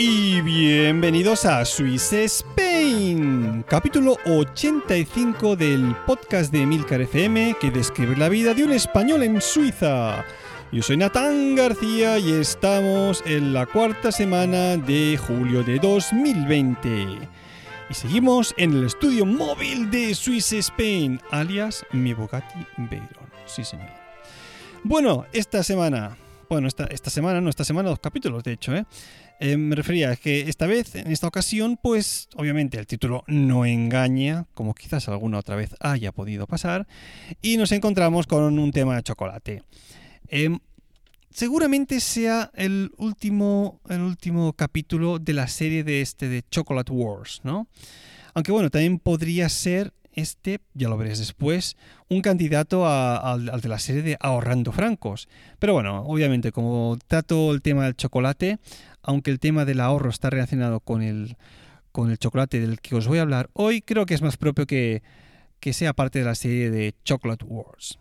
Y bienvenidos a Swiss Spain, capítulo 85 del podcast de Milcar FM que describe la vida de un español en Suiza. Yo soy Natán García y estamos en la cuarta semana de julio de 2020. Y seguimos en el estudio móvil de Swiss Spain, alias mi Bugatti Veyron. Sí, señor. Bueno, esta semana bueno, esta, esta semana, no, esta semana dos capítulos, de hecho, ¿eh? Eh, me refería a que esta vez, en esta ocasión, pues obviamente el título no engaña, como quizás alguna otra vez haya podido pasar, y nos encontramos con un tema de chocolate. Em, seguramente sea el último, el último capítulo de la serie de este de Chocolate Wars, ¿no? Aunque bueno, también podría ser este, ya lo veréis después, un candidato al de la serie de Ahorrando Francos. Pero bueno, obviamente como trato el tema del chocolate, aunque el tema del ahorro está relacionado con el, con el chocolate del que os voy a hablar hoy, creo que es más propio que, que sea parte de la serie de Chocolate Wars.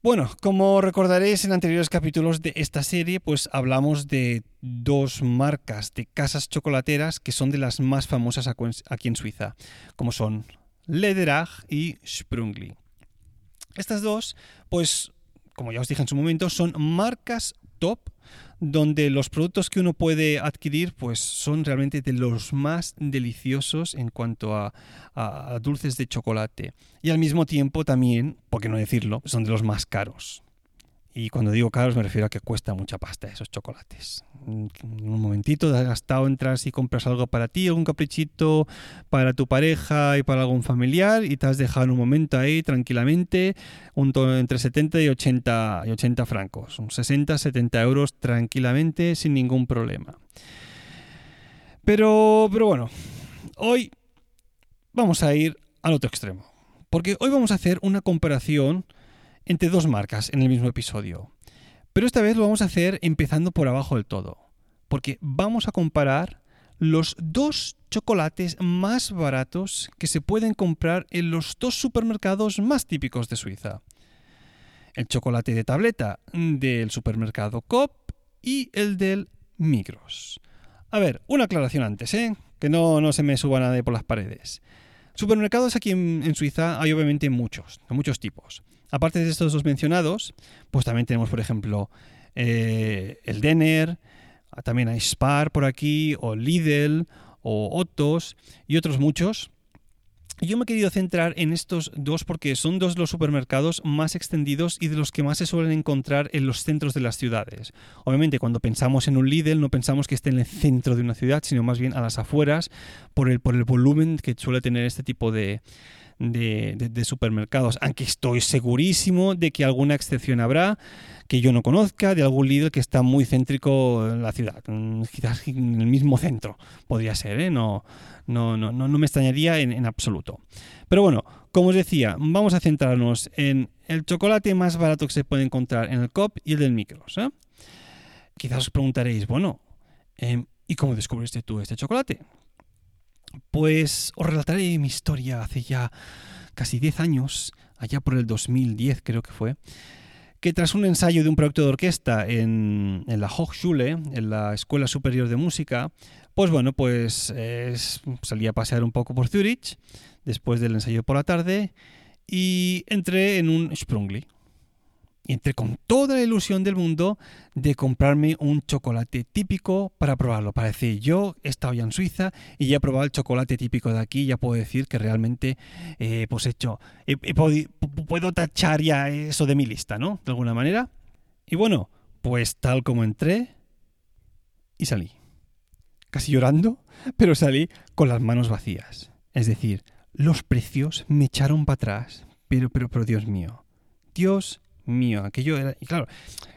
Bueno, como recordaréis en anteriores capítulos de esta serie, pues hablamos de dos marcas de casas chocolateras que son de las más famosas aquí en Suiza, como son Lederach y Sprungli. Estas dos, pues, como ya os dije en su momento, son marcas top donde los productos que uno puede adquirir pues son realmente de los más deliciosos en cuanto a, a, dulces de chocolate y al mismo tiempo también, por qué no decirlo, son de los más caros. Y cuando digo caros me refiero a que cuesta mucha pasta esos chocolates. En un momentito has gastado, entras y compras algo para ti, algún caprichito para tu pareja y para algún familiar y te has dejado en un momento ahí tranquilamente un entre 70 y 80, y 80 francos, 60, 70 euros tranquilamente sin ningún problema. Pero, pero bueno, hoy vamos a ir al otro extremo. Porque hoy vamos a hacer una comparación entre dos marcas en el mismo episodio. Pero esta vez lo vamos a hacer empezando por abajo del todo, porque vamos a comparar los dos chocolates más baratos que se pueden comprar en los dos supermercados más típicos de Suiza. El chocolate de tableta del supermercado Coop y el del Migros. A ver, una aclaración antes, ¿eh? que no, no se me suba nadie por las paredes. Supermercados aquí en, Suiza hay obviamente muchos, de muchos tipos. Aparte de estos dos mencionados, pues también tenemos, por ejemplo, eh, el Denner, también hay Spar por aquí, o Lidl, o Ottos, y otros muchos. Yo me he querido centrar en estos dos porque son dos de los supermercados más extendidos y de los que más se suelen encontrar en los centros de las ciudades. Obviamente cuando pensamos en un Lidl no pensamos que esté en el centro de una ciudad, sino más bien a las afueras por el, por el volumen que suele tener este tipo de, de, supermercados, aunque estoy segurísimo de que alguna excepción habrá que yo no conozca, de algún Lidl que está muy céntrico en la ciudad, mm, quizás en el mismo centro podría ser, ¿eh? no, no, no, no, me extrañaría en, absoluto. Pero bueno, como os decía, vamos a centrarnos en el chocolate más barato que se puede encontrar en el COP y el del Micros. ¿eh? Quizás os preguntaréis, bueno, em, ¿y cómo descubriste tú este chocolate? Pues os relataré mi historia hace ya casi 10 años, allá por el 2010 creo que fue, que tras un ensayo de un proyecto de orquesta en, la Hochschule, en la Escuela Superior de Música, pues bueno, pues salí a pasear un poco por Zurich después del ensayo por la tarde y entré en un Sprungli. Entré con toda la ilusión del mundo de comprarme un chocolate típico para probarlo. Para decir, yo he estado ya en Suiza y ya he probado el chocolate típico de aquí, ya puedo decir que realmente, eh, pues hecho, puedo tachar ya eso de mi lista, ¿no? De alguna manera. Y bueno, pues tal como entré y salí. Casi llorando, pero salí con las manos vacías. Es decir, los precios me echaron para atrás. Pero, pero, pero, Dios mío. Dios mío. Aquello era. Y claro,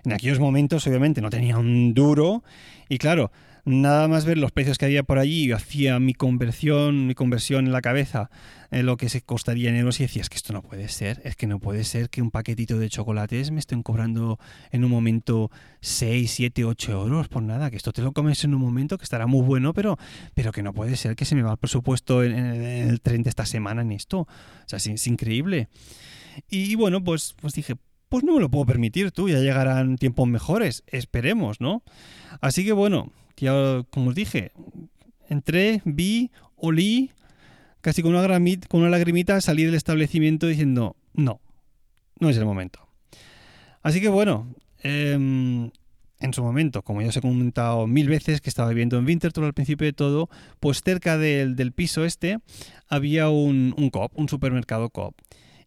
en aquellos momentos, obviamente, no tenía un duro. Y claro, nada más ver los precios que había por allí, hacía mi conversión, mi conversión en la cabeza, en lo que se costaría en euros y decía, es que esto no puede ser, es que no puede ser que un paquetito de chocolates me estén cobrando en un momento 6, 7, 8 euros por nada, que esto te lo comes en un momento que estará muy bueno, pero, pero que no puede ser que se me va el presupuesto en, el tren de esta semana en esto. O sea, es, increíble. Y, bueno, pues, pues dije, pues no me lo puedo permitir tú, ya llegarán tiempos mejores, esperemos, ¿no? Así que bueno, ya como os dije, entré, vi, olí, casi con una, lagrimita salí del establecimiento diciendo, no, no es el momento. Así que bueno, em, en su momento, como ya os he comentado mil veces que estaba viviendo en Winterthur al principio de todo, pues cerca del, piso este había un, un COP, un supermercado COP.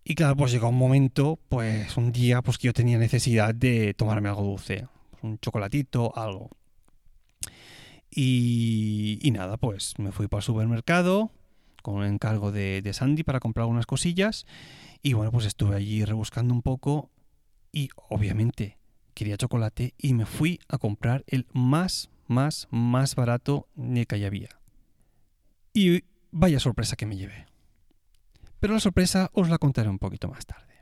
Y claro, pues llegó un momento, pues un día, pues que yo tenía necesidad de tomarme algo dulce, un chocolatito, algo. Y, nada, pues me fui para el supermercado con un encargo de, Sandy para comprar algunas cosillas. Y bueno, pues estuve allí rebuscando un poco y obviamente quería chocolate y me fui a comprar el más, más, más barato de que había. Y vaya sorpresa que me llevé. Pero la sorpresa os la contaré un poquito más tarde.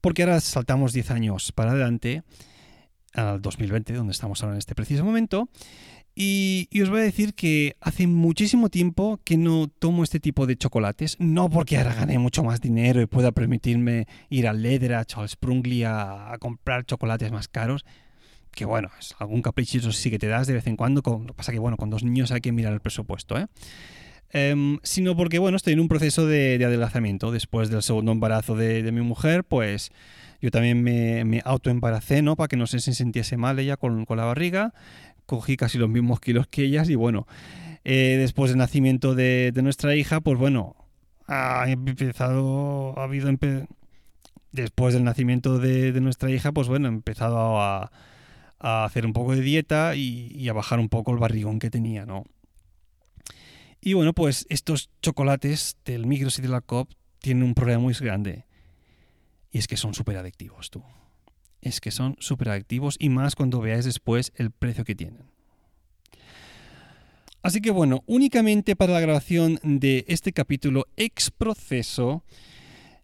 Porque ahora saltamos 10 años para adelante, al 2020, donde estamos ahora en este preciso momento, y, os voy a decir que hace muchísimo tiempo que no tomo este tipo de chocolates, no porque ahora gane mucho más dinero y pueda permitirme ir al Lederach o al Sprungly a, comprar chocolates más caros, que bueno, es algún caprichito sí que te das de vez en cuando, lo que pasa que bueno, con dos niños hay que mirar el presupuesto, ¿eh? Em, sino porque bueno, estoy en un proceso de, adelgazamiento. Después del segundo embarazo de, mi mujer, pues yo también me, me autoembaracé, ¿no? Para que no se sintiese mal ella con, con la barriga cogí casi los mismos kilos que ellas y bueno, eh, después del nacimiento de, nuestra hija, pues bueno, ha empezado, ha habido, después del nacimiento de, nuestra hija, pues bueno, he empezado a, hacer un poco de dieta y, a bajar un poco el barrigón que tenía, ¿no? Y bueno, pues estos chocolates del Migros y de la COP tienen un problema muy grande. Y es que son súper adictivos, tú es que son súper activos y más cuando veáis después el precio que tienen. Así que bueno, únicamente para la grabación de este capítulo ex proceso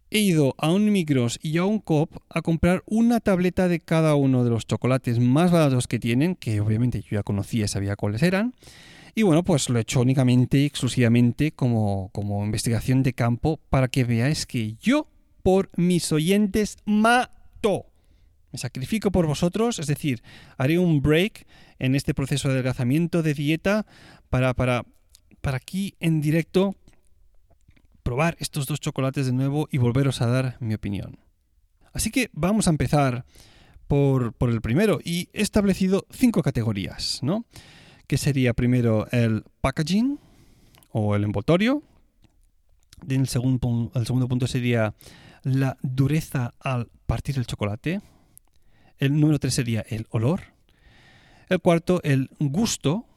he ido a un Migros y a un Coop a comprar una tableta de cada uno de los chocolates más baratos que tienen, que obviamente yo ya conocía y sabía cuáles eran. Y bueno, pues lo he hecho únicamente exclusivamente como, como investigación de campo para que veáis que yo, por mis oyentes, mato. Me sacrifico por vosotros, es decir, haré un break en este proceso de adelgazamiento, de dieta, para, para, para aquí en directo probar estos dos chocolates de nuevo y volveros a dar mi opinión. Así que vamos a empezar por, por el primero y he establecido cinco categorías, ¿no? Que sería primero el packaging o el envoltorio. El segundo, el segundo punto sería la dureza al partir el chocolate. El número tres sería el olor. El cuarto, el gusto.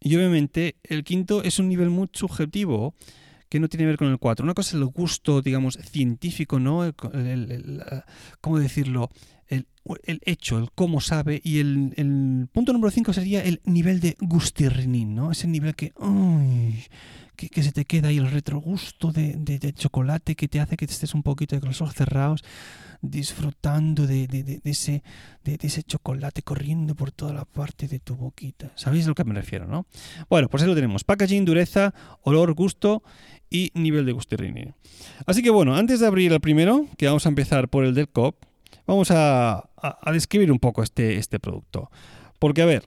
Y obviamente el quinto es un nivel muy subjetivo que no tiene que ver con el cuatro. Una cosa es el gusto, digamos, científico, ¿no? ¿Cómo decirlo? El, hecho, el cómo sabe. Y el, punto número cinco sería el nivel de gustirrinín, ¿no? Ese nivel que, que, se te queda ahí el retrogusto de, de, chocolate que te hace que estés un poquito con los ojos cerrados disfrutando de, ese, de, ese chocolate corriendo por toda la parte de tu boquita. ¿Sabéis a lo que me refiero, no? Bueno, pues ahí lo tenemos. Packaging, dureza, olor, gusto y nivel de gustirrini. Así que bueno, antes de abrir el primero, que vamos a empezar por el del COP, vamos a, describir un poco este, este producto. Porque, a ver,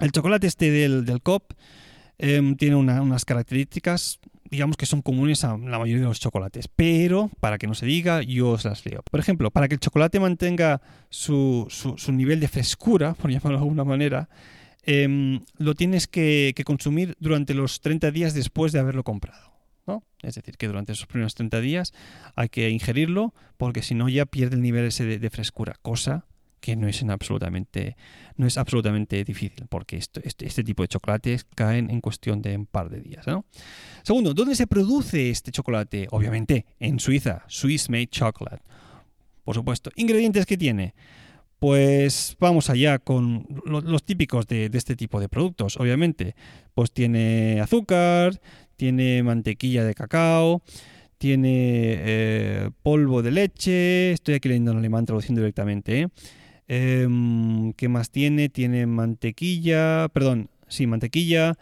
el chocolate este del, del COP em, tiene unas características digamos que son comunes a la mayoría de los chocolates, pero para que no se diga, yo os las leo. Por ejemplo, para que el chocolate mantenga su, su, nivel de frescura, por llamarlo de alguna manera, em, lo tienes que, consumir durante los 30 días después de haberlo comprado. Es decir, que durante esos primeros 30 días hay que ingerirlo porque si no ya pierde el nivel ese de, frescura, cosa que no es, absolutamente, no es absolutamente difícil, porque este, este, tipo de chocolates caen en cuestión de un par de días. Segundo, ¿dónde se produce este chocolate? Obviamente, en Suiza, Swiss Made Chocolate. Por supuesto. ¿Ingredientes que tiene? Pues vamos allá con los, típicos de, este tipo de productos, obviamente. Pues tiene azúcar, tiene mantequilla de cacao, tiene eh, polvo de leche, estoy aquí leyendo en alemán traduciendo directamente, ¿eh? Em, ¿Qué más tiene? Tiene mantequilla, perdón, sí, mantequilla,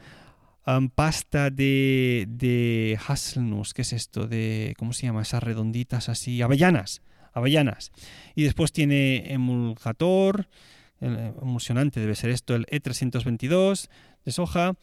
pasta de, de hazelnuts, ¿qué es esto? De, ¿Cómo se llama? Esas redonditas así, avellanas, avellanas. Y después tiene emulgator, emulsionante debe ser esto, el E322 de soja.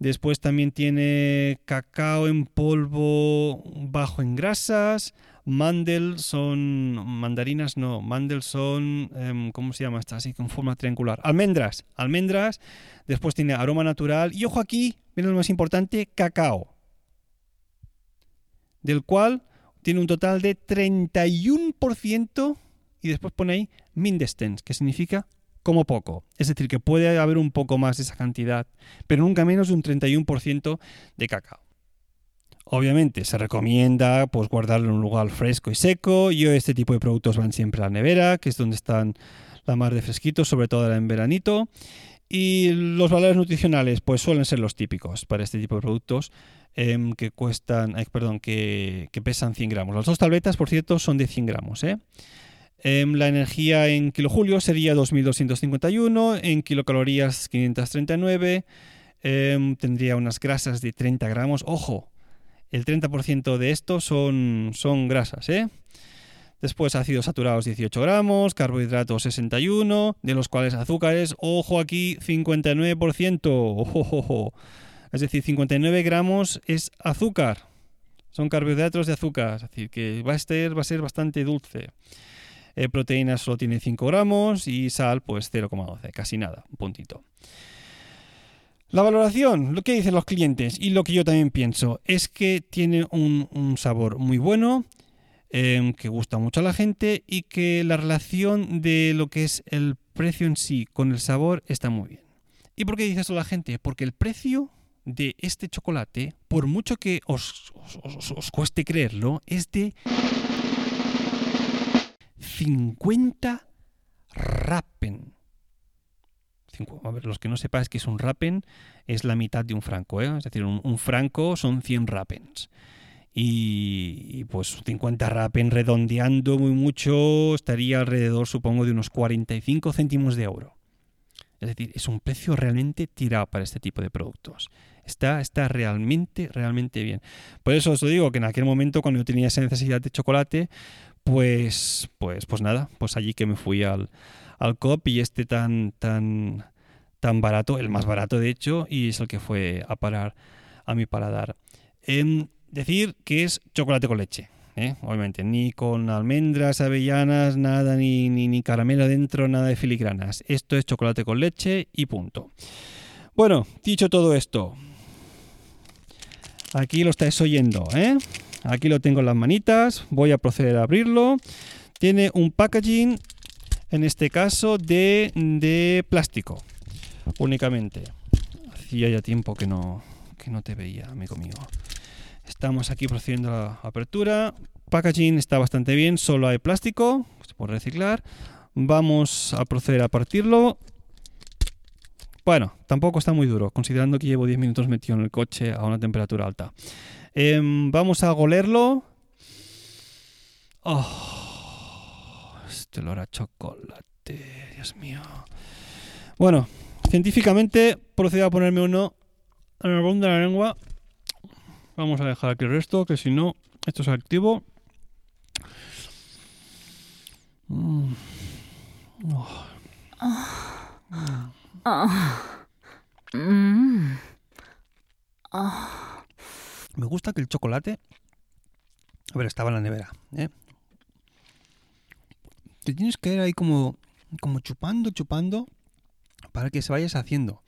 Después también tiene cacao en polvo bajo en grasas, Mandel son mandarinas, no, mandel son, em, ¿cómo se llama? Está así con forma triangular. Almendras, almendras. Después tiene aroma natural. Y ojo aquí, miren lo más importante, cacao. Del cual tiene un total de 31% y después pone ahí mindestens, que significa como poco. Es decir, que puede haber un poco más de esa cantidad, pero nunca menos de un 31% de cacao. Obviamente se recomienda pues, guardarlo en un lugar fresco y seco. Yo este tipo de productos van siempre a la nevera, que es donde están la más de fresquitos, sobre todo en veranito. Y los valores nutricionales pues suelen ser los típicos para este tipo de productos em, que cuestan, perdón, que, pesan 100 gramos. Las dos tabletas, por cierto, son de 100 gramos. ¿eh? Em, la energía en kilojulio sería 2251, en kilocalorías 539, em, tendría unas grasas de 30 gramos. Ojo, el 30% de esto son, son grasas, ¿eh? Después ácidos saturados 18 gramos, carbohidratos 61, de los cuales azúcares, ojo aquí, 59%. Ojo, Es decir, 59 gramos es azúcar. Son carbohidratos de azúcar, es decir, que va a ser, va a ser bastante dulce. Eh, proteínas solo tiene 5 gramos y sal pues 0,12, casi nada, un puntito. La valoración, lo que dicen los clientes y lo que yo también pienso, es que tiene un, sabor muy bueno, em, que gusta mucho a la gente y que la relación de lo que es el precio en sí con el sabor está muy bien. ¿Y por qué dice eso la gente? Porque el precio de este chocolate, por mucho que os, os cueste creerlo, es de 50 rappen a ver, los que no sepáis que es un rapen, es la mitad de un franco, ¿eh? es decir, un, franco son 100 rapens. Y, pues 50 rapen redondeando muy mucho estaría alrededor, supongo, de unos 45 céntimos de euro. Es decir, es un precio realmente tirado para este tipo de productos. Está, está realmente, realmente bien. Por eso os digo que en aquel momento, cuando yo tenía esa necesidad de chocolate, pues, pues, pues nada, pues allí que me fui al, al COP y este tan, tan, tan barato, el más barato de hecho, y es el que fue a parar a mi paladar. En decir que es chocolate con leche. ¿eh? Obviamente, ni con almendras, avellanas, nada, ni, ni, ni, caramelo dentro, nada de filigranas. Esto es chocolate con leche y punto. Bueno, dicho todo esto, aquí lo estáis oyendo, ¿eh? Aquí lo tengo en las manitas, voy a proceder a abrirlo. Tiene un packaging en este caso de, plástico únicamente. Hacía ya tiempo que no, que no te veía, amigo mío. Estamos aquí procediendo a la apertura. Packaging está bastante bien, solo hay plástico, se puede reciclar. Vamos a proceder a partirlo. Bueno, tampoco está muy duro, considerando que llevo 10 minutos metido en el coche a una temperatura alta. Em, vamos a golerlo. Oh este olor a chocolate, Dios mío. Bueno, científicamente procedo a ponerme uno en el borde de la lengua. Vamos a dejar aquí el resto, que si no, esto es activo. Mm. Me gusta que el chocolate... A ver, estaba en la nevera. ¿eh? Te tienes que ir ahí como, como chupando, chupando para que se vayas haciendo.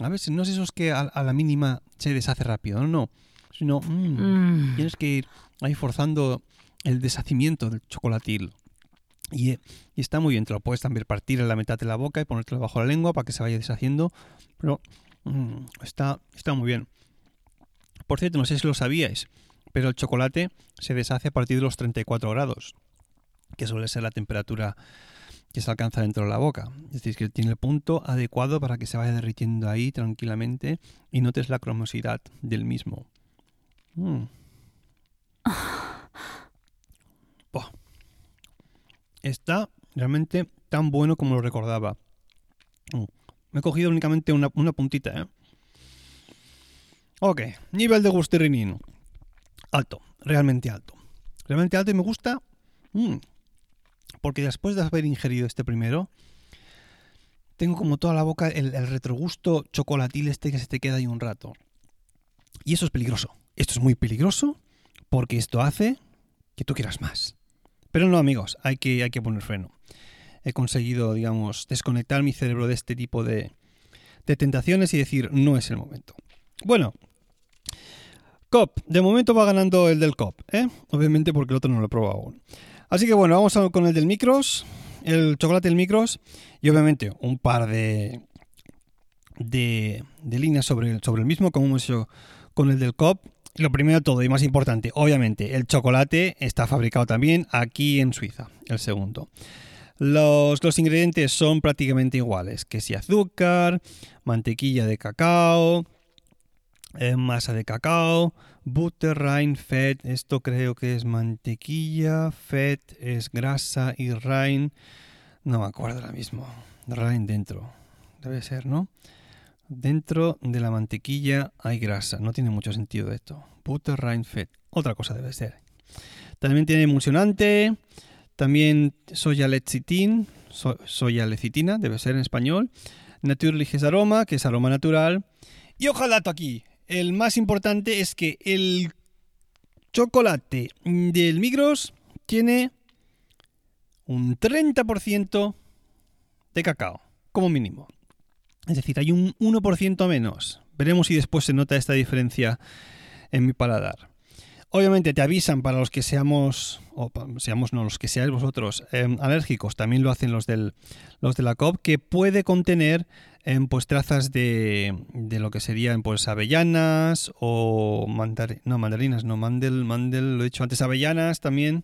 A veces no es esos que a, la mínima se deshace rápido, no, no. Sino mm, mm. tienes que ir ahí forzando el deshacimiento del chocolatil. Y, está muy bien, te lo puedes también partir en la mitad de la boca y ponértelo bajo la lengua para que se vaya deshaciendo. Pero mm, está, está muy bien. Por cierto, no sé si lo sabíais, pero el chocolate se deshace a partir de los 34 grados, que suele ser la temperatura que se alcanza dentro de la boca. Es decir, que tiene el punto adecuado para que se vaya derritiendo ahí tranquilamente y notes la cromosidad del mismo. Mm. Está realmente tan bueno como lo recordaba. Mm. Me he cogido únicamente una, puntita, ¿eh? Ok, nivel de gustirrinino. Alto, realmente alto. Realmente alto y me gusta. Mm, porque después de haber ingerido este primero, tengo como toda la boca el, el, retrogusto chocolatil este que se te queda ahí un rato. Y eso es peligroso. Esto es muy peligroso porque esto hace que tú quieras más. Pero no, amigos, hay que, hay que poner freno. He conseguido, digamos, desconectar mi cerebro de este tipo de, de tentaciones y decir, no es el momento. Bueno, COP. De momento va ganando el del COP, ¿eh? Obviamente porque el otro no lo he probado aún. Así que bueno, vamos con el del Micros, el chocolate del Micros y obviamente un par de, de, líneas sobre, sobre el mismo, como hemos hecho con el del COP. Lo primero de todo y más importante, obviamente, el chocolate está fabricado también aquí en Suiza, el segundo. Los, ingredientes son prácticamente iguales, que si azúcar, mantequilla de cacao, masa de cacao, butter, rain, fat, esto creo que es mantequilla, fat es grasa y rain, no me acuerdo ahora mismo, rain dentro, debe ser, ¿no? Dentro de la mantequilla hay grasa. No tiene mucho sentido esto. Butter, rind, fat. Otra cosa debe ser. También tiene emulsionante. También soya lecitin. soya lecitina, debe ser en español. Naturliches aroma, que es aroma natural. Y ojalá aquí. El más importante es que el chocolate del Migros tiene un 30% de cacao, como mínimo. Es decir, hay un 1% menos. Veremos si después se nota esta diferencia en mi paladar. Obviamente te avisan para los que seamos, o seamos no, los que seáis vosotros em, alérgicos, también lo hacen los, del, los de la COP, que puede contener em, pues trazas de, de, lo que serían pues avellanas o no, mandarinas, no, mandel, mandel, lo he dicho antes, avellanas también,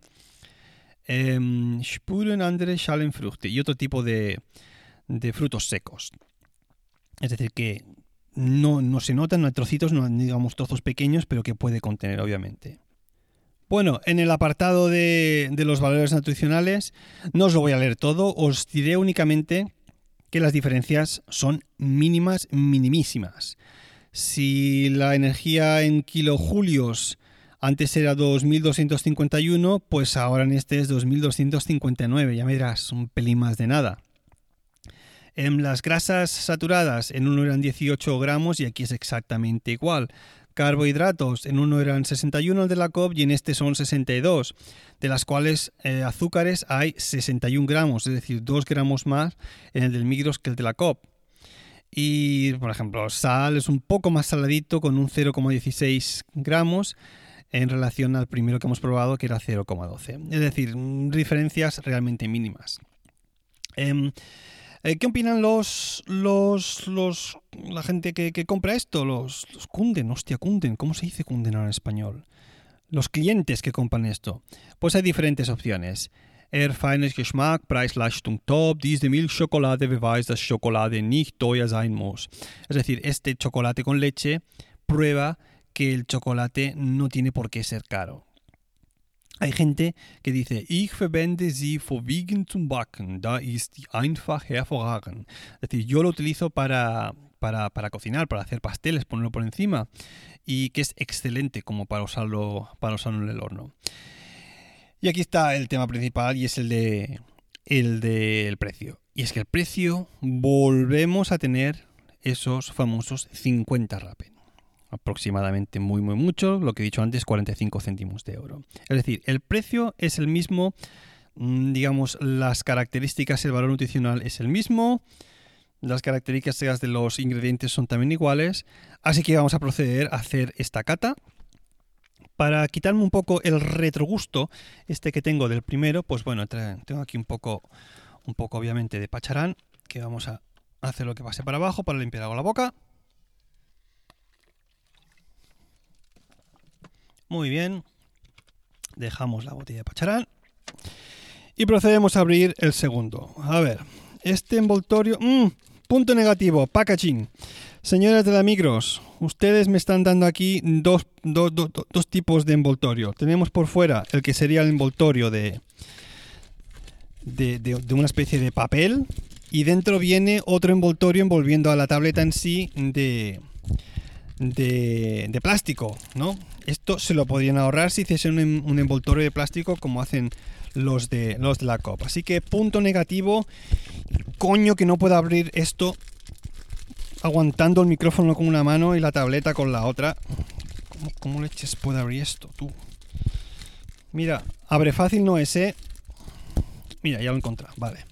eh, Spuren andere Schalenfrüchte y otro tipo de, de frutos secos. Es decir, que no, no se notan, no hay trocitos, no digamos trozos pequeños, pero que puede contener, obviamente. Bueno, en el apartado de, los valores nutricionales, no os lo voy a leer todo, os diré únicamente que las diferencias son mínimas, minimísimas. Si la energía en kilojulios antes era 2251, pues ahora en este es 2259, ya me dirás, un pelín más de nada. En las grasas saturadas en uno eran 18 gramos y aquí es exactamente igual. Carbohidratos en uno eran 61 de la COP y en este son 62, de las cuales eh, azúcares hay 61 gramos, es decir, 2 gramos más en el del Migros que el de la COP. Y, por ejemplo, sal es un poco más saladito con un 0,16 gramos en relación al primero que hemos probado que era 0,12. Es decir, diferencias realmente mínimas. Em, eh, ¿Qué opinan los, los, los, la gente que, compra esto? Los, los kunden, hostia, kunden, ¿cómo se dice ahora en español? Los clientes que compran esto. Pues hay diferentes opciones. Er feines Geschmack, Preis-Leistung top, diese Milchschokolade beweist, dass Schokolade nicht teuer sein muss. Es decir, este chocolate con leche prueba que el chocolate no tiene por qué ser caro. Hay gente que dice, ich verwende sie vorwiegend zum Backen, da ist einfach hervorragend. Es decir, yo lo utilizo para, para, para, cocinar, para hacer pasteles, ponerlo por encima, y que es excelente como para usarlo, para usarlo en el horno. Y aquí está el tema principal y es el de el del precio. Y es que el precio volvemos a tener esos famosos 50 rapen. Aproximadamente muy muy mucho, lo que he dicho antes, 45 céntimos de euro. Es decir, el precio es el mismo, mm, digamos, las características, el valor nutricional es el mismo, las características de los ingredientes son también iguales, así que vamos a proceder a hacer esta cata. Para quitarme un poco el retrogusto, este que tengo del primero, pues bueno, tengo aquí un poco, un poco obviamente de pacharán, que vamos a hacer lo que pase para abajo para limpiar algo la boca. Muy bien. Dejamos la botella de pacharán. Y procedemos a abrir el segundo. A ver, este envoltorio... Mm, punto negativo, packaging. Señores de la Migros, ustedes me están dando aquí dos, dos, tipos de envoltorio. Tenemos por fuera el que sería el envoltorio de, de, de, una especie de papel. Y dentro viene otro envoltorio envolviendo a la tableta en sí de, de, de plástico, ¿no? Esto se lo podrían ahorrar si hiciesen un, envoltorio de plástico como hacen los de, los de la copa. Así que punto negativo. Coño que no puedo abrir esto aguantando el micrófono con una mano y la tableta con la otra. ¿Cómo, leches puede abrir esto, tú? Mira, abre fácil no es, ¿eh? Mira, ya lo he encontrado, vale.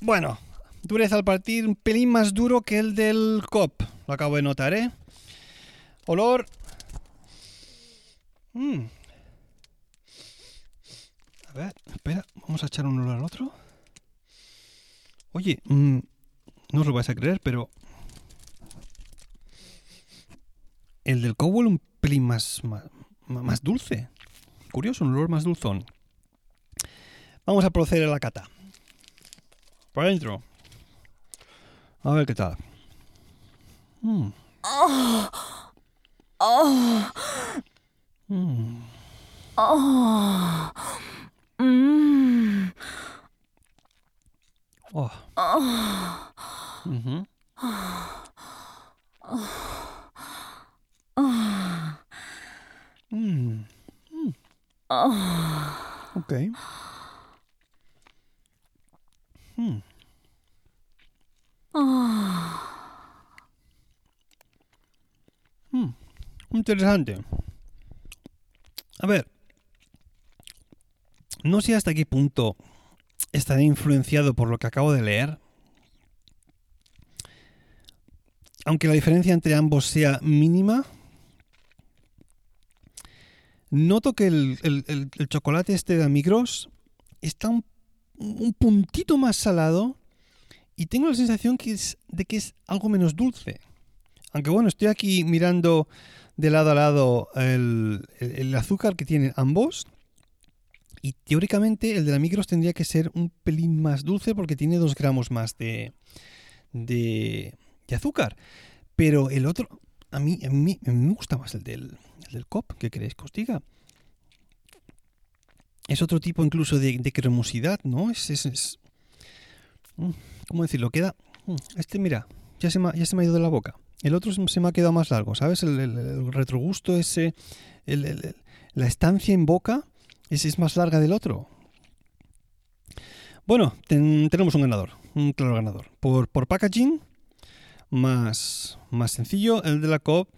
Bueno, dureza al partir, un pelín más duro que el del COP. Lo acabo de notar, ¿eh? Olor, Mm. A ver, espera, vamos a echar uno al otro. Oye, mm, no os lo vais a creer, pero el del cowboy un pelín más, más, dulce. Curioso, un olor más dulzón. Vamos a proceder a la cata. Por adentro. A ver qué tal. Mm. Oh. Oh. Mm. Oh. Mm. Oh. Oh. Mm-hmm. Oh. Oh. Mm. Mm. Oh. Okay. Hmm. Oh. Hmm. Interesante. A ver, no sé hasta qué punto estaré influenciado por lo que acabo de leer. Aunque la diferencia entre ambos sea mínima, noto que el, chocolate este de Amigros está un, puntito más salado y tengo la sensación que es, de que es algo menos dulce. Aunque bueno, estoy aquí mirando de lado a lado el, azúcar que tienen ambos. Y teóricamente el de la micros tendría que ser un pelín más dulce porque tiene 2 gramos más de, de, azúcar. Pero el otro, a mí, a mí, me gusta más el del, el del COP, ¿qué queréis que os diga? Es otro tipo incluso de, cremosidad, ¿no? Es, es, mm, ¿Cómo decirlo? Queda... Mm, este, mira, ya se, ya se me ha ido de la boca. El otro se me ha quedado más largo, ¿sabes? El, retrogusto, ese, la estancia en boca, ese es más larga del otro. Bueno, tenemos un ganador, un claro ganador. Por, por packaging, más, más sencillo, el de la COP,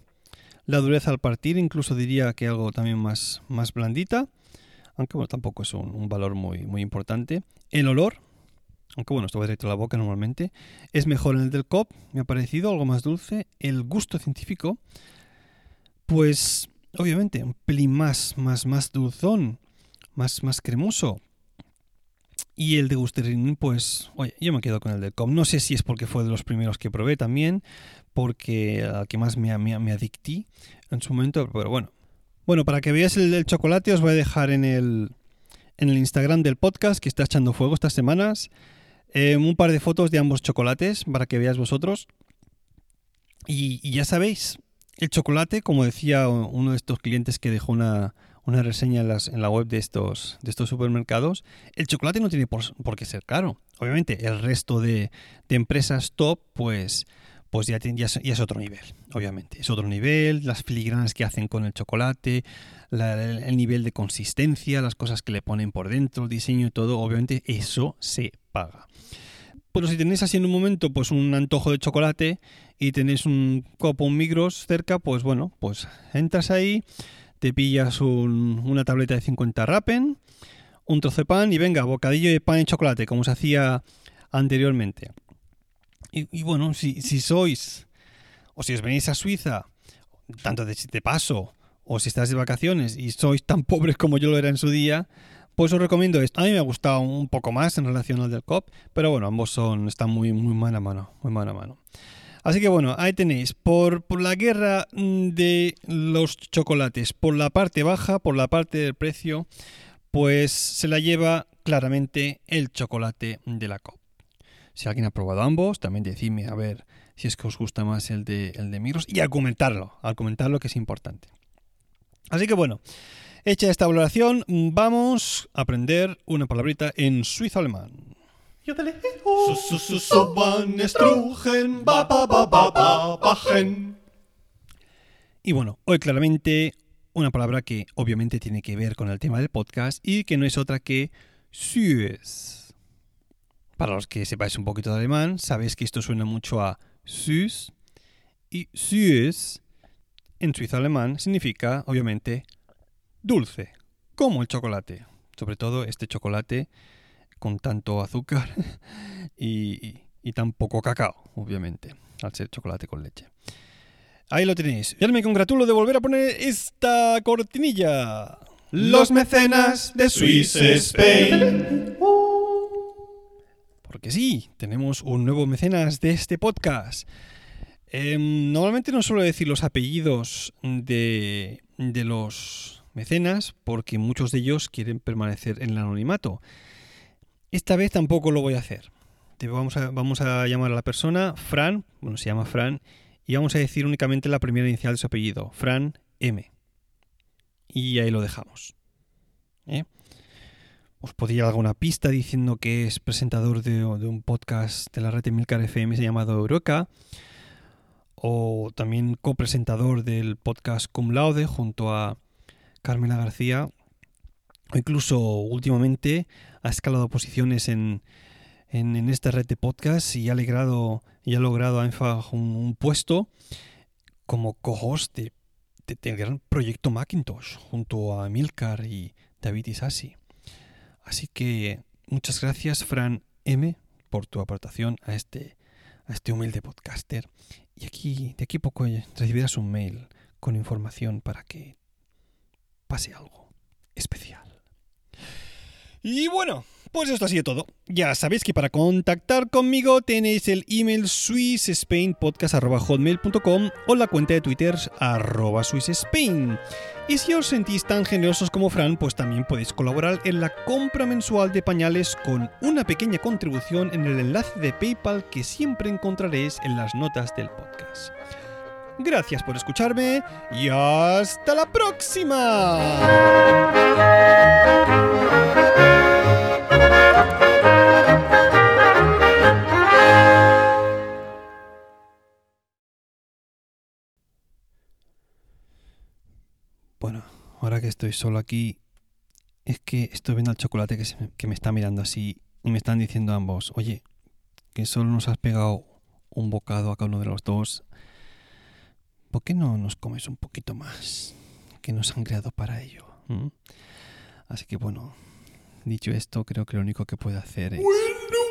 la dureza al partir, incluso diría que algo también más, más blandita, aunque bueno, tampoco es un, un valor muy, muy importante. El olor, aunque bueno, esto va directo a la boca normalmente, es mejor en el del COP, me ha parecido algo más dulce. El gusto científico, pues obviamente un pelín más, más, más dulzón, más, más cremoso. Y el de Gusterin, pues, oye, yo me quedo con el del COP. No sé si es porque fue de los primeros que probé también, porque al que más me, me, me adictí en su momento, pero bueno. Bueno, para que veáis el del chocolate os voy a dejar en el, en el Instagram del podcast que está echando fuego estas semanas eh, un par de fotos de ambos chocolates para que veáis vosotros. Y, ya sabéis, el chocolate, como decía uno de estos clientes que dejó una, reseña en, la web de estos, de estos supermercados, el chocolate no tiene por, qué ser caro. Obviamente, el resto de, empresas top, pues, pues ya, ya, es otro nivel, obviamente. Es otro nivel, las filigranas que hacen con el chocolate, el nivel de consistencia, las cosas que le ponen por dentro, el diseño y todo, obviamente eso se paga. Bueno, si tenéis así en un momento pues un antojo de chocolate y tenéis un copo, un micros cerca, pues bueno, pues entras ahí, te pillas una tableta de 50 rapen, un trozo de pan y venga, bocadillo de pan y chocolate, como se hacía anteriormente. Y, bueno, si, sois, o si os venís a Suiza, tanto de, de paso, o si estás de vacaciones y sois tan pobres como yo lo era en su día, pues os recomiendo esto. A mí me ha gustado un poco más en relación al del COP, pero bueno, ambos son, están muy, muy mano a mano, muy mano a mano. Así que bueno, ahí tenéis, por, por la guerra mm, de los chocolates, por la parte baja, por la parte del precio, pues se la lleva claramente el chocolate de la COP. Si alguien ha probado ambos, también decidme a ver si es que os gusta más el de, el de y argumentarlo, argumentarlo que es importante. Así que bueno, Hecha esta valoración, vamos a aprender una palabrita en suizo alemán. Y bueno, hoy claramente una palabra que obviamente tiene que ver con el tema del podcast y que no es otra que süß. Para los que sepáis un poquito de alemán, sabéis que esto suena mucho a süß y süß en suizo alemán significa obviamente dulce, como el chocolate. Sobre todo este chocolate con tanto azúcar y, tan poco cacao, obviamente, al ser chocolate con leche. Ahí lo tenéis. Ya me congratulo de volver a poner esta cortinilla. Los mecenas de Swiss Spain. Porque sí, tenemos un nuevo mecenas de este podcast. Em, normalmente no suelo decir los apellidos de, los mecenas porque muchos de ellos quieren permanecer en el anonimato. Esta vez tampoco lo voy a hacer. Vamos a, vamos a llamar a la persona Fran, bueno, se llama Fran, y vamos a decir únicamente la primera inicial de su apellido, Fran M. Y ahí lo dejamos. ¿eh? Os podría dar alguna pista diciendo que es presentador de, un podcast de la red de Milcar FM llamado Euroca, o también copresentador del podcast Cum Laude junto a Carmela García, incluso últimamente ha escalado posiciones en, en, esta red de podcast y ha logrado, y ha logrado un, puesto como co-host de, del gran proyecto Macintosh junto a Milcar y David Isasi. Así que muchas gracias, Fran M, por tu aportación a este, a este humilde podcaster. Y aquí, de aquí a poco recibirás un mail con información para que pase algo especial. Y bueno, pues esto ha sido todo. Ya sabéis que para contactar conmigo tenéis el email swissspainpodcast.hotmail.com o la cuenta de Twitter arroba swissspain. Y si os sentís tan generosos como Fran, pues también podéis colaborar en la compra mensual de pañales con una pequeña contribución en el enlace de PayPal que siempre encontraréis en las notas del podcast. Gracias por escucharme y hasta la próxima. Bueno, ahora que estoy solo aquí, es que estoy viendo al chocolate que, que me está mirando así y me están diciendo ambos, oye, que solo nos has pegado un bocado a cada uno de los dos ¿por qué no nos comes un poquito más? Que nos han creado para ello. Así que bueno, dicho esto, creo que lo único que puedo hacer es... Bueno,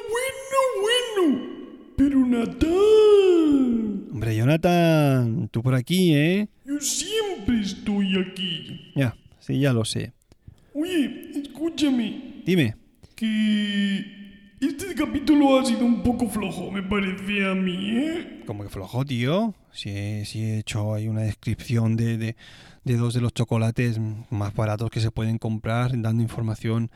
bueno, bueno. Pero Nathan. Hombre, Jonathan, tú por aquí, ¿eh? Yo siempre estoy aquí. Ya, sí, ya lo sé. Oye, escúchame. Dime. Que este capítulo ha sido un poco flojo, me parece a mí, ¿eh? ¿Cómo que flojo, tío? Si he, hecho ahí una descripción de, dos de los chocolates más baratos que se pueden comprar, dando información,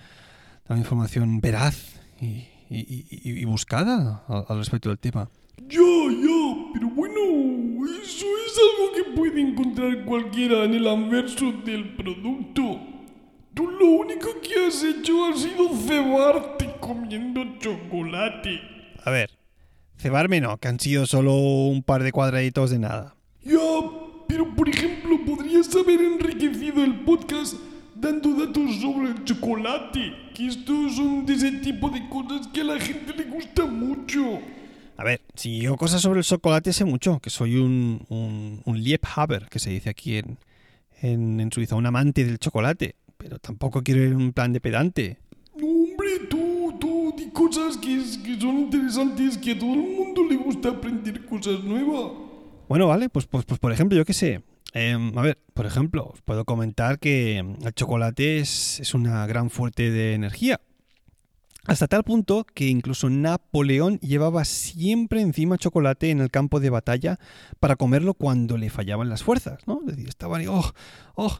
dando información veraz y, buscada al, respecto del tema. Ya, ya, pero bueno, eso es algo que puede encontrar cualquiera en el anverso del producto. Tú lo único que has hecho ha sido cebarte comiendo chocolate. A ver, Cebarme no, que han sido solo un par de cuadraditos de nada. Ya, pero por ejemplo, podrías haber enriquecido el podcast dando datos sobre el chocolate. Que estos son de ese tipo de cosas que a la gente le gusta mucho. A ver, si yo cosas sobre el chocolate sé mucho, que soy un, un, un Liebhaber, que se dice aquí en, en, en Suiza, un amante del chocolate. Pero tampoco quiero ir en un plan de pedante. No, hombre, tú, tú, di cosas que, es- que son interesantes, que a todo el mundo le gusta aprender cosas nuevas. Bueno, vale, pues, pues, pues por ejemplo, yo qué sé. Em, a ver, por ejemplo, os puedo comentar que em, el chocolate es, es una gran fuente de energía. Hasta tal punto que incluso Napoleón llevaba siempre encima chocolate en el campo de batalla para comerlo cuando le fallaban las fuerzas, ¿no? Es decir, estaban ahí, oh, oh,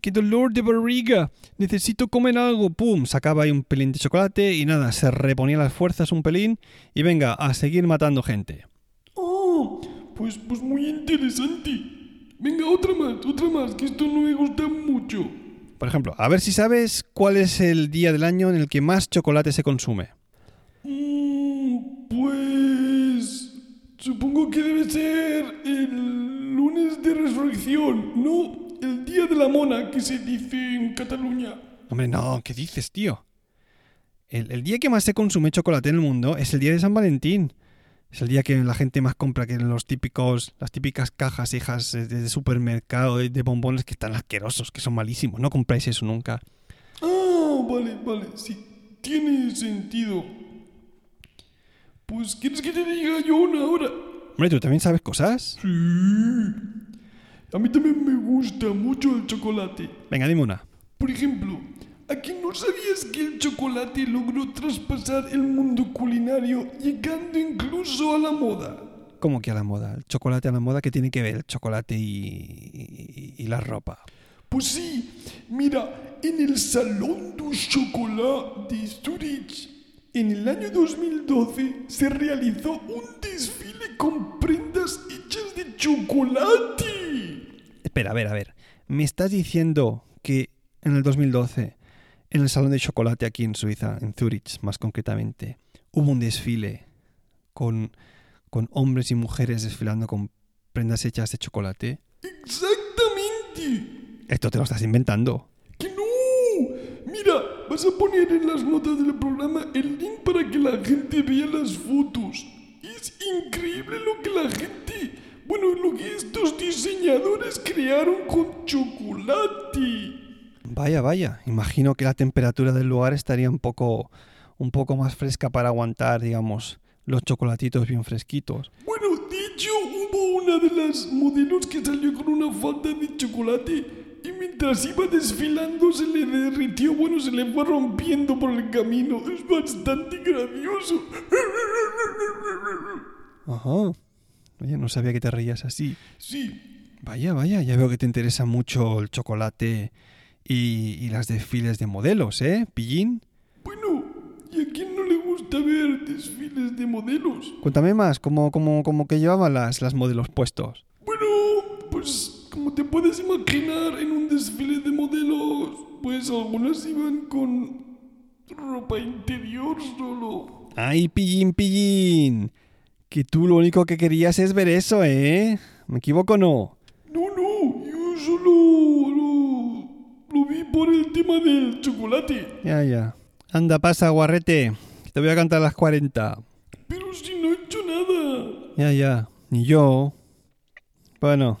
qué dolor de barriga, necesito comer algo, pum, sacaba ahí un pelín de chocolate y nada, se reponía las fuerzas un pelín y venga, a seguir matando gente. Oh, pues, pues muy interesante. Venga, otra más, otra más, que esto no me gusta mucho. Por ejemplo, a ver si sabes cuál es el día del año en el que más chocolate se consume. Mm, pues... Supongo que debe ser el lunes de resurrección, ¿no? El día de la mona que se dice en Cataluña. Hombre, no, ¿qué dices, tío? El, el día que más se consume chocolate en el mundo es el día de San Valentín. Es el día que la gente más compra que los típicos, las típicas cajas hijas de, de supermercado de, de bombones que están asquerosos, que son malísimos. No compráis eso nunca. Ah, vale, vale, sí, tiene sentido. Pues, ¿quieres que te diga yo una hora? Hombre, ¿tú también sabes cosas? Sí. A mí también me gusta mucho el chocolate. Venga, dime una. Por ejemplo, ¿a quién no sabías que el chocolate logró traspasar el mundo culinario llegando incluso a la moda? ¿Cómo que a la moda? ¿El chocolate a la moda? ¿Qué tiene que ver el chocolate y, y- y la ropa? Pues sí, mira, en el Salón du Chocolat de Zurich, en el año 2012 se realizó un desfile con prendas hechas de chocolate. Espera, a ver, a ver. ¿Me estás diciendo que en el 2012, en el Salón de Chocolate aquí en Suiza, en Zurich más concretamente, hubo un desfile con, con hombres y mujeres desfilando con prendas hechas de chocolate? Exactamente. Esto te lo estás inventando. ¡Que no! Mira, vas a poner en las notas del programa el link para que la gente vea las fotos. Es increíble lo que la gente, bueno, lo que estos diseñadores crearon con chocolate. Vaya, vaya. Imagino que la temperatura del lugar estaría un poco, un poco más fresca para aguantar, digamos, los chocolatitos bien fresquitos. Bueno, de hecho, hubo una de las modelos que salió con una falda de chocolate y mientras iba desfilando se le derritió, bueno, se le fue rompiendo por el camino. Es bastante gracioso. Ajá. Oye, no sabía que te reías así. Sí, Vaya, vaya, ya veo que te interesa mucho el chocolate y, y las desfiles de modelos, ¿eh, Pillín? bueno, ¿y a quién no le gusta ver desfiles de modelos? Cuéntame más, ¿cómo, cómo, cómo que llevaban las, las modelos puestos? Bueno, pues como te puedes imaginar en un desfile de modelos, pues algunas iban con ropa interior solo. ¡Ay, Pillín, Pillín! Que tú lo único que querías es ver eso, ¿eh? ¿Me equivoco o no, yo solo lo, lo vi por el tema del chocolate. Ya, ya. Anda, pasa, guarrete. que te voy a cantar las 40. Pero si no he hecho nada. Ya, ya. Ni yo. Bueno.